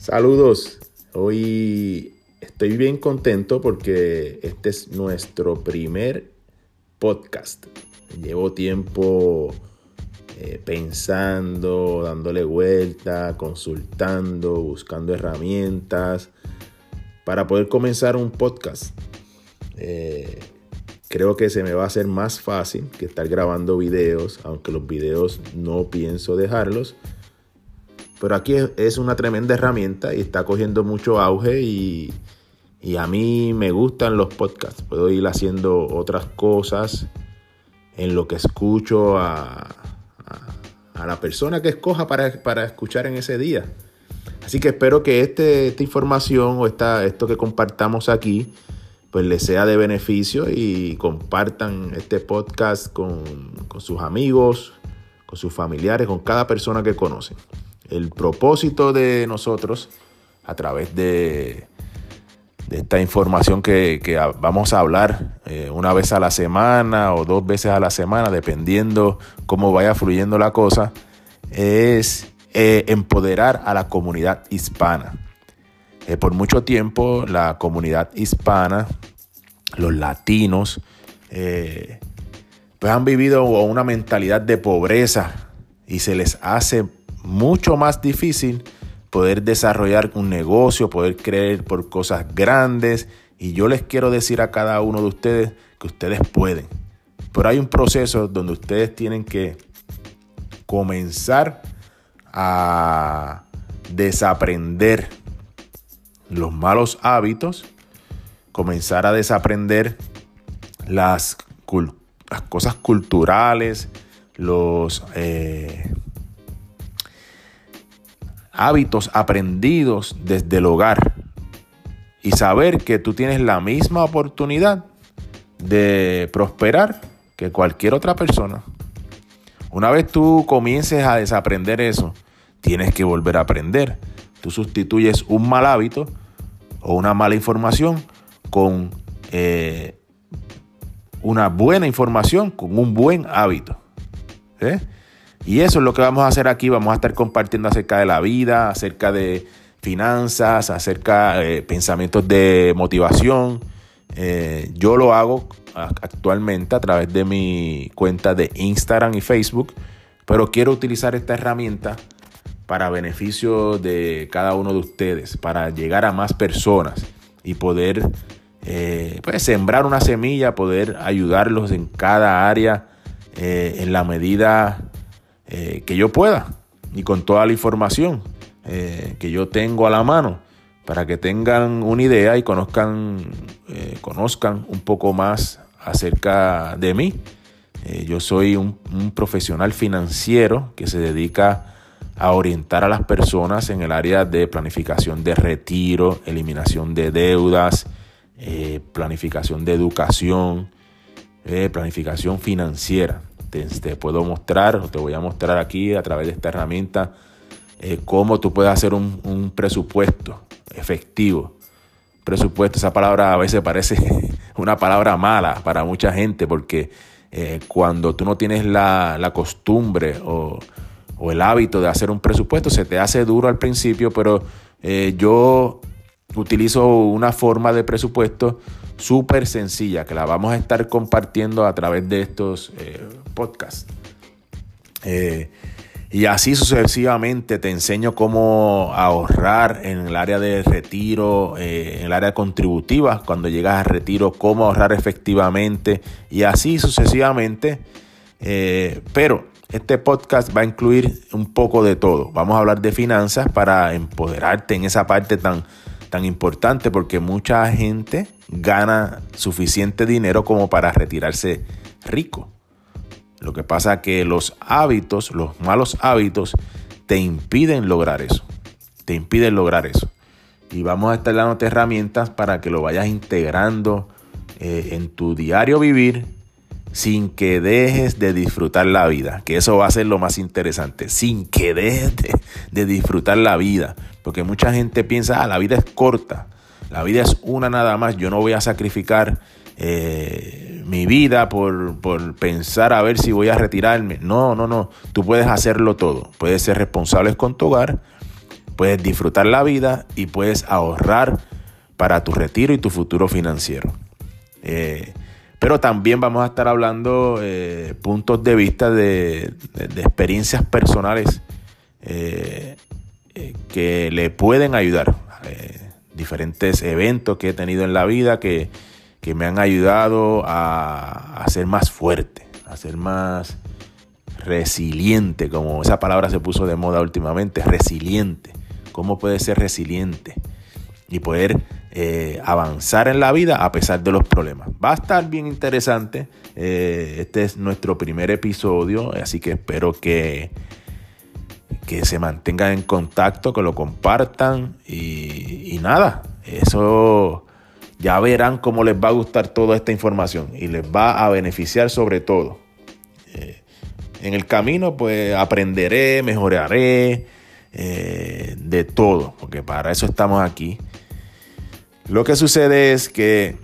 Saludos. Hoy estoy bien contento porque este es nuestro primer podcast. Llevo tiempo eh, pensando, dándole vuelta, consultando, buscando herramientas para poder comenzar un podcast. Eh, creo que se me va a hacer más fácil que estar grabando videos, aunque los videos no pienso dejarlos pero aquí es una tremenda herramienta y está cogiendo mucho auge y, a mí me gustan los podcasts. Puedo ir haciendo otras cosas en lo que escucho a, la persona que escoja para, para, escuchar en ese día. Así que espero que este, esta información o esta, esto que compartamos aquí pues les sea de beneficio y compartan este podcast con, con sus amigos, con sus familiares, con cada persona que conocen el propósito de nosotros a través de, esta información que, vamos a hablar eh, una vez a la semana o dos veces a la semana, dependiendo cómo vaya fluyendo la cosa, es eh, empoderar a la comunidad hispana. Eh, por mucho tiempo la comunidad hispana, los latinos, pues han vivido una mentalidad de pobreza y se les hace mucho más difícil poder desarrollar un negocio, poder creer por cosas grandes. Y yo les quiero decir a cada uno de ustedes que ustedes pueden. Pero hay un proceso donde ustedes tienen que comenzar a desaprender los malos hábitos, comenzar a desaprender las, cosas culturales, los, eh, hábitos aprendidos desde el hogar y saber que tú tienes la misma oportunidad de prosperar que cualquier otra persona. Una vez tú comiences a desaprender eso, tienes que volver a aprender. Tú sustituyes un mal hábito o una mala información con eh, una buena información, con un buen hábito. ¿eh? Y eso es lo que vamos a hacer aquí. Vamos a estar compartiendo acerca de la vida, acerca de finanzas, acerca de eh, pensamientos de motivación. Eh, yo lo hago actualmente a través de mi cuenta de Instagram y Facebook, pero quiero utilizar esta herramienta para beneficio de cada uno de ustedes, para llegar a más personas y poder eh, pues, sembrar una semilla, poder ayudarlos en cada área en la medida eh, que yo pueda y con toda la información eh, que yo tengo a la mano para que tengan una idea y conozcan, eh, conozcan un poco más acerca de mí. yo soy un, profesional financiero que se dedica a orientar a las personas en el área de planificación de retiro, eliminación de deudas, planificación de educación, planificación financiera te, puedo mostrar, o te voy a mostrar aquí a través de esta herramienta, eh, cómo tú puedes hacer un, presupuesto efectivo. Presupuesto, esa palabra a veces parece una palabra mala para mucha gente porque eh, cuando tú no tienes la, costumbre o, el hábito de hacer un presupuesto, se te hace duro al principio, pero eh, yo utilizo una forma de presupuesto súper sencilla que la vamos a estar compartiendo a través de estos eh, podcasts. Eh, y así sucesivamente te enseño cómo ahorrar en el área de retiro, eh, en el área contributiva, cuando llegas a retiro, cómo ahorrar efectivamente y así sucesivamente. pero este podcast va a incluir un poco de todo. Vamos a hablar de finanzas para empoderarte en esa parte tan tan importante porque mucha gente gana suficiente dinero como para retirarse rico. Lo que pasa es que los hábitos, los malos hábitos, te impiden lograr eso. Te impiden lograr eso. Y vamos a estar dándote herramientas para que lo vayas integrando eh, en tu diario vivir sin que dejes de disfrutar la vida, que eso va a ser lo más interesante, sin que dejes de, disfrutar la vida, porque mucha gente piensa, ah, la vida es corta, la vida es una nada más, yo no voy a sacrificar eh, mi vida por, por, pensar a ver si voy a retirarme, no, no, no, tú puedes hacerlo todo, puedes ser responsable con tu hogar, puedes disfrutar la vida y puedes ahorrar para tu retiro y tu futuro financiero. Eh, pero también vamos a estar hablando eh, puntos de vista de, experiencias personales que le pueden ayudar. Diferentes eventos que he tenido en la vida que, me han ayudado a, a, ser más fuerte, a ser más resiliente, como esa palabra se puso de moda últimamente, resiliente. ¿Cómo puede ser resiliente? Y poder eh, avanzar en la vida a pesar de los problemas. Va a estar bien interesante. Eh, este es nuestro primer episodio, así que espero que, que se mantengan en contacto, que lo compartan y, nada, eso ya verán cómo les va a gustar toda esta información y les va a beneficiar sobre todo. Eh, en el camino pues aprenderé, mejoraré de todo, porque para eso estamos aquí lo que sucede es que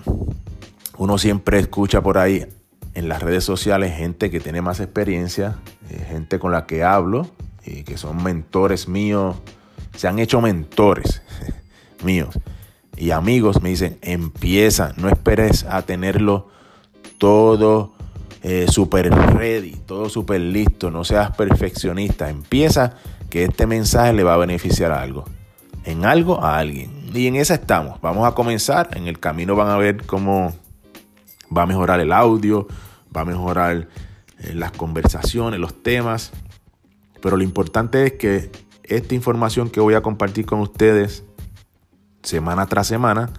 uno siempre escucha por ahí en las redes sociales gente que tiene más experiencia, eh, gente con la que hablo, que son mentores míos, se han hecho mentores míos y amigos me dicen, empieza, no esperes a tenerlo todo eh, super ready, todo super listo, no seas perfeccionista, empieza que este mensaje le va a beneficiar a algo, en algo a alguien. Y en esa estamos. Vamos a comenzar. En el camino van a ver cómo va a mejorar el audio, va a mejorar eh, las conversaciones, los temas. Pero lo importante es que esta información que voy a compartir con ustedes semana tras semana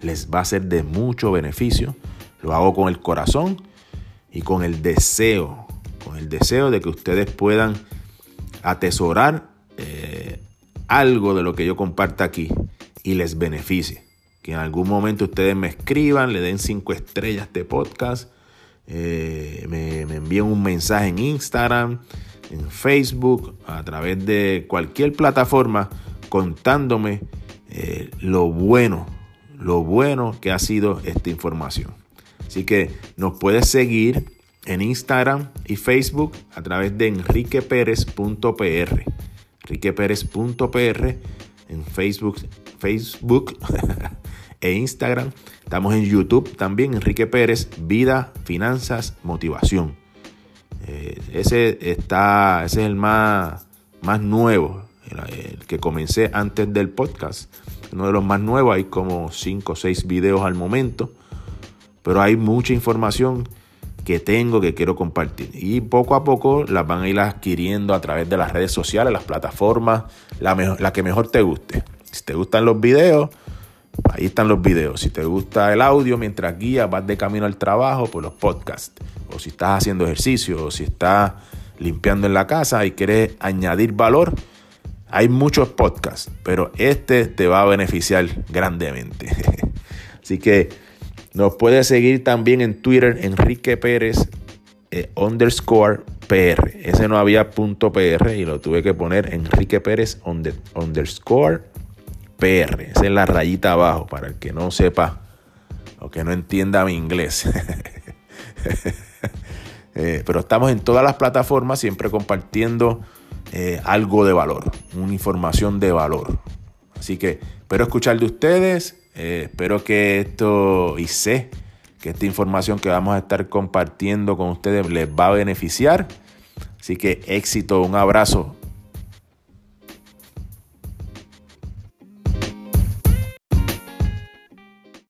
les va a ser de mucho beneficio. Lo hago con el corazón y con el deseo, con el deseo de que ustedes puedan atesorar eh, algo de lo que yo comparta aquí y les beneficie. Que en algún momento ustedes me escriban, le den cinco estrellas de podcast, eh, me, envíen un mensaje en Instagram, en Facebook, a través de cualquier plataforma, contándome eh, lo bueno, lo bueno que ha sido esta información. Así que nos puedes seguir en Instagram y Facebook a través de enriqueperez.pr. enriqueperez.pr en Facebook Facebook e Instagram. Estamos en YouTube también, Enrique Pérez, Vida, Finanzas, Motivación. Eh, ese, está, ese es el más, más nuevo, el, que comencé antes del podcast. Uno de los más nuevos, hay como 5 o 6 videos al momento, pero hay mucha información que tengo que quiero compartir. Y poco a poco las van a ir adquiriendo a través de las redes sociales, las plataformas, la, la que mejor te guste. Si te gustan los videos, ahí están los videos. Si te gusta el audio mientras guías, vas de camino al trabajo, pues los podcasts. O si estás haciendo ejercicio, o si estás limpiando en la casa y quieres añadir valor, hay muchos podcasts, pero este te va a beneficiar grandemente. Así que nos puedes seguir también en Twitter, Enrique Pérez eh, underscore PR. Ese no había punto PR y lo tuve que poner Enrique Pérez underscore PR. Esa es la rayita abajo para el que no sepa o que no entienda mi inglés. Eh, pero estamos en todas las plataformas siempre compartiendo eh, algo de valor, una información de valor. Así que espero escuchar de ustedes, eh, espero que esto y sé que esta información que vamos a estar compartiendo con ustedes les va a beneficiar. Así que éxito, un abrazo